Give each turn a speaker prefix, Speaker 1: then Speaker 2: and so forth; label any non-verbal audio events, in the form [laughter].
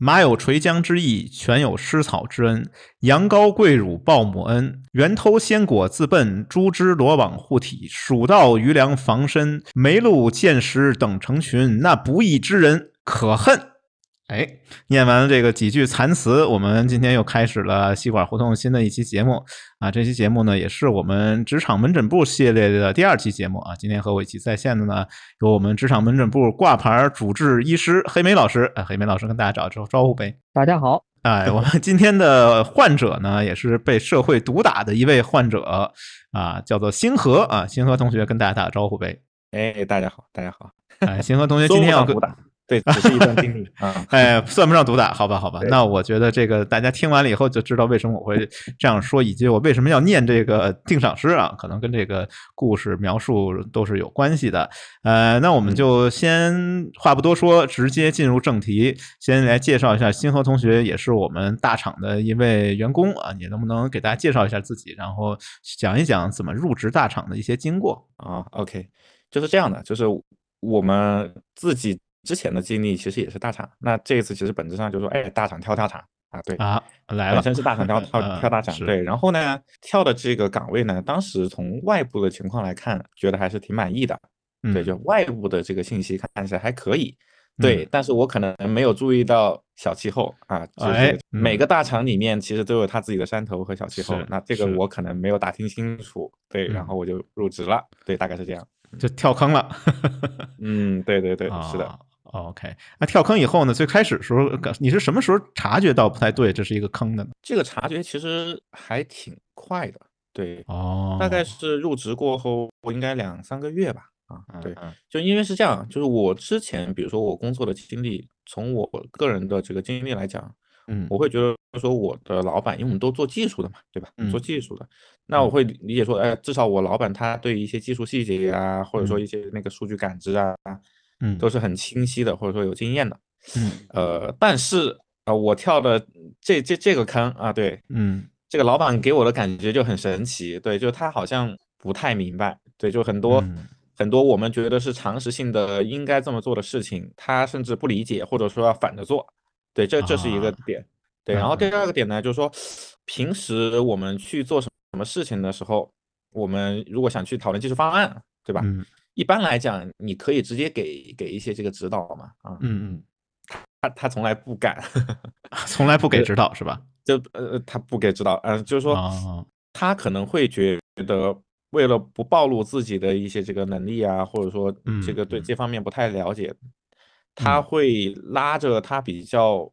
Speaker 1: 马有垂缰之意，犬有失草之恩。羊羔跪乳报母恩，猿偷鲜果自奔，猪只罗网护体。鼠盗余粮防身，麋鹿见食等成群。那不义之人可恨。哎，念完了这个几句残词，我们今天又开始了吸管胡同新的一期节目啊！这期节目呢，也是我们职场门诊部系列的第二期节目啊！今天和我一起在线的呢，有我们职场门诊部挂牌主治医师黑莓老师。啊，黑莓老师跟大家打招招呼呗。
Speaker 2: 大家好。
Speaker 1: 哎，我们今天的患者呢，也是被社会毒打的一位患者啊，叫做星河啊。星河同学跟大家打个招呼呗。
Speaker 3: 哎，大家好，大家好。
Speaker 1: 哎，星河同学 [laughs] 今天要跟。
Speaker 3: 对，[laughs] 只是一段经历 [laughs] 啊，
Speaker 1: 哎，算不上毒打，好吧，好吧。那我觉得这个大家听完了以后就知道为什么我会这样说，以及我为什么要念这个定赏诗啊，可能跟这个故事描述都是有关系的。呃，那我们就先话不多说，直接进入正题，先来介绍一下星河同学，也是我们大厂的一位员工啊，你能不能给大家介绍一下自己，然后讲一讲怎么入职大厂的一些经过
Speaker 3: 啊？OK，就是这样的，就是我们自己。之前的经历其实也是大厂，那这一次其实本质上就是说，哎，大厂跳大厂啊，对
Speaker 1: 啊，来了，
Speaker 3: 本身是大厂跳跳跳大厂，对，然后呢，跳的这个岗位呢，当时从外部的情况来看，觉得还是挺满意的，对，就外部的这个信息看起来还可以，对，但是我可能没有注意到小气候啊，就是每个大厂里面其实都有他自己的山头和小气候，那这个我。可能没有打听清楚，对，然后我就入职了，对，大概是这样，
Speaker 1: 就跳坑了，[laughs]
Speaker 3: 嗯，对对对，是的。
Speaker 1: OK，那跳坑以后呢？最开始时候，你是什么时候察觉到不太对，这是一个坑的呢？
Speaker 3: 这个察觉其实还挺快的，对，
Speaker 1: 哦，
Speaker 3: 大概是入职过后，我应该两三个月吧，啊，对，就因为是这样，就是我之前，比如说我工作的经历，从我个人的这个经历来讲，
Speaker 1: 嗯，
Speaker 3: 我会觉得说我的老板，因为我们都做技术的嘛，对吧？做技术的，那我会理解说，哎，至少我老板他对一些技术细节啊，或者说一些那个数据感知啊。
Speaker 1: 嗯，
Speaker 3: 都是很清晰的，或者说有经验的。
Speaker 1: 嗯，
Speaker 3: 呃，但是啊，我跳的这这这个坑啊，对，
Speaker 1: 嗯，
Speaker 3: 这个老板给我的感觉就很神奇，对，就他好像不太明白，对，就很多很多我们觉得是常识性的应该这么做的事情，他甚至不理解，或者说要反着做，对，这这是一个点，对。然后第二个点呢，就是说平时我们去做什么事情的时候，我们如果想去讨论技术方案，对吧？一般来讲，你可以直接给给一些这个指导嘛，啊，
Speaker 1: 嗯嗯，
Speaker 3: 他他从来不敢，[laughs]
Speaker 1: 从来不给指导是吧？
Speaker 3: 就呃，他不给指导，嗯，就是说，他可能会觉得为了不暴露自己的一些这个能力啊，或者说这个对这方面不太了解，他会拉着他比较